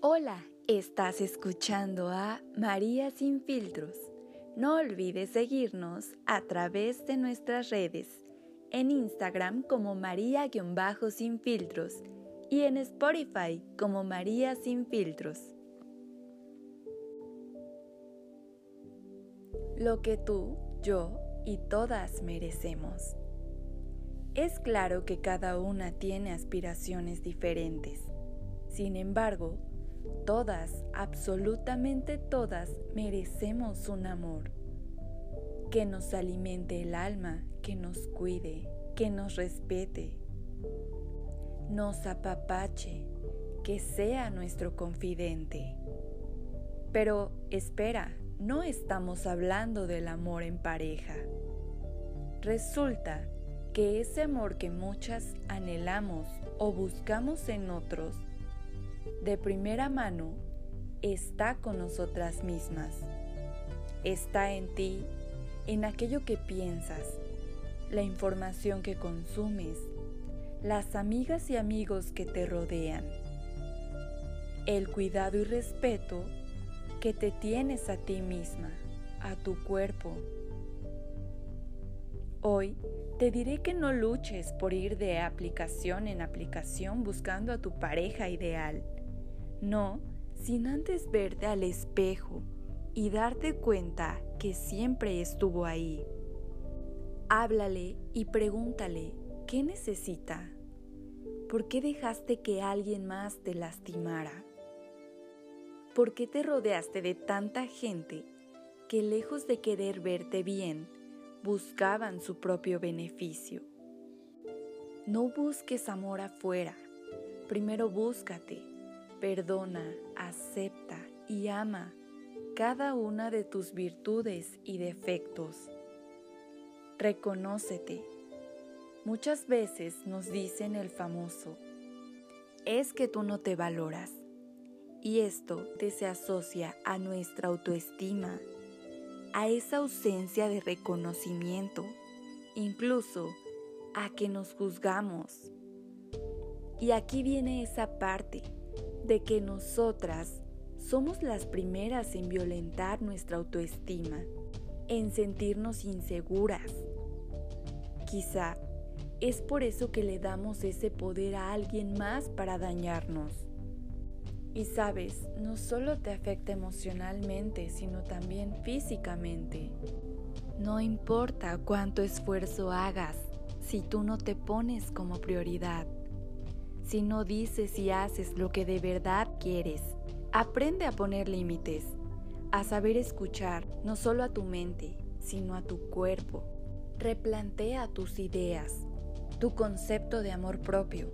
Hola, estás escuchando a María Sin Filtros. No olvides seguirnos a través de nuestras redes, en Instagram como María-Sin Filtros y en Spotify como María Sin Filtros. Lo que tú, yo y todas merecemos. Es claro que cada una tiene aspiraciones diferentes. Sin embargo, todas, absolutamente todas, merecemos un amor que nos alimente el alma, que nos cuide, que nos respete, nos apapache, que sea nuestro confidente. Pero espera, no estamos hablando del amor en pareja. Resulta que ese amor que muchas anhelamos o buscamos en otros, de primera mano, está con nosotras mismas. Está en ti, en aquello que piensas, la información que consumes, las amigas y amigos que te rodean, el cuidado y respeto que te tienes a ti misma, a tu cuerpo. Hoy te diré que no luches por ir de aplicación en aplicación buscando a tu pareja ideal. No, sin antes verte al espejo y darte cuenta que siempre estuvo ahí. Háblale y pregúntale qué necesita. ¿Por qué dejaste que alguien más te lastimara? ¿Por qué te rodeaste de tanta gente que lejos de querer verte bien, buscaban su propio beneficio. No busques amor afuera, primero búscate, perdona, acepta y ama cada una de tus virtudes y defectos. Reconócete. Muchas veces nos dicen el famoso, es que tú no te valoras. Y esto te se asocia a nuestra autoestima a esa ausencia de reconocimiento, incluso a que nos juzgamos. Y aquí viene esa parte de que nosotras somos las primeras en violentar nuestra autoestima, en sentirnos inseguras. Quizá es por eso que le damos ese poder a alguien más para dañarnos. Y sabes, no solo te afecta emocionalmente, sino también físicamente. No importa cuánto esfuerzo hagas si tú no te pones como prioridad, si no dices y haces lo que de verdad quieres. Aprende a poner límites, a saber escuchar no solo a tu mente, sino a tu cuerpo. Replantea tus ideas, tu concepto de amor propio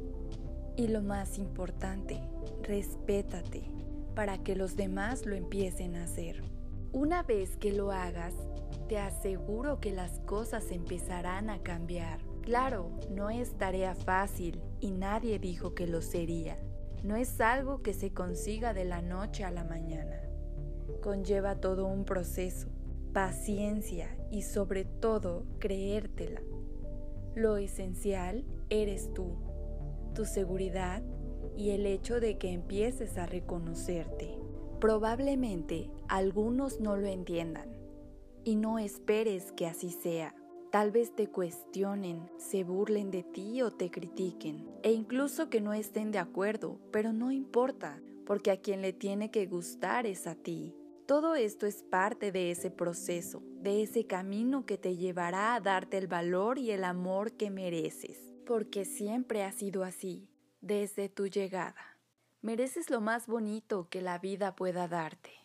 y lo más importante, respétate para que los demás lo empiecen a hacer. Una vez que lo hagas, te aseguro que las cosas empezarán a cambiar. Claro, no es tarea fácil y nadie dijo que lo sería. No es algo que se consiga de la noche a la mañana. Conlleva todo un proceso, paciencia y sobre todo creértela. Lo esencial eres tú tu seguridad y el hecho de que empieces a reconocerte. Probablemente algunos no lo entiendan y no esperes que así sea. Tal vez te cuestionen, se burlen de ti o te critiquen e incluso que no estén de acuerdo, pero no importa, porque a quien le tiene que gustar es a ti. Todo esto es parte de ese proceso, de ese camino que te llevará a darte el valor y el amor que mereces porque siempre ha sido así, desde tu llegada. Mereces lo más bonito que la vida pueda darte.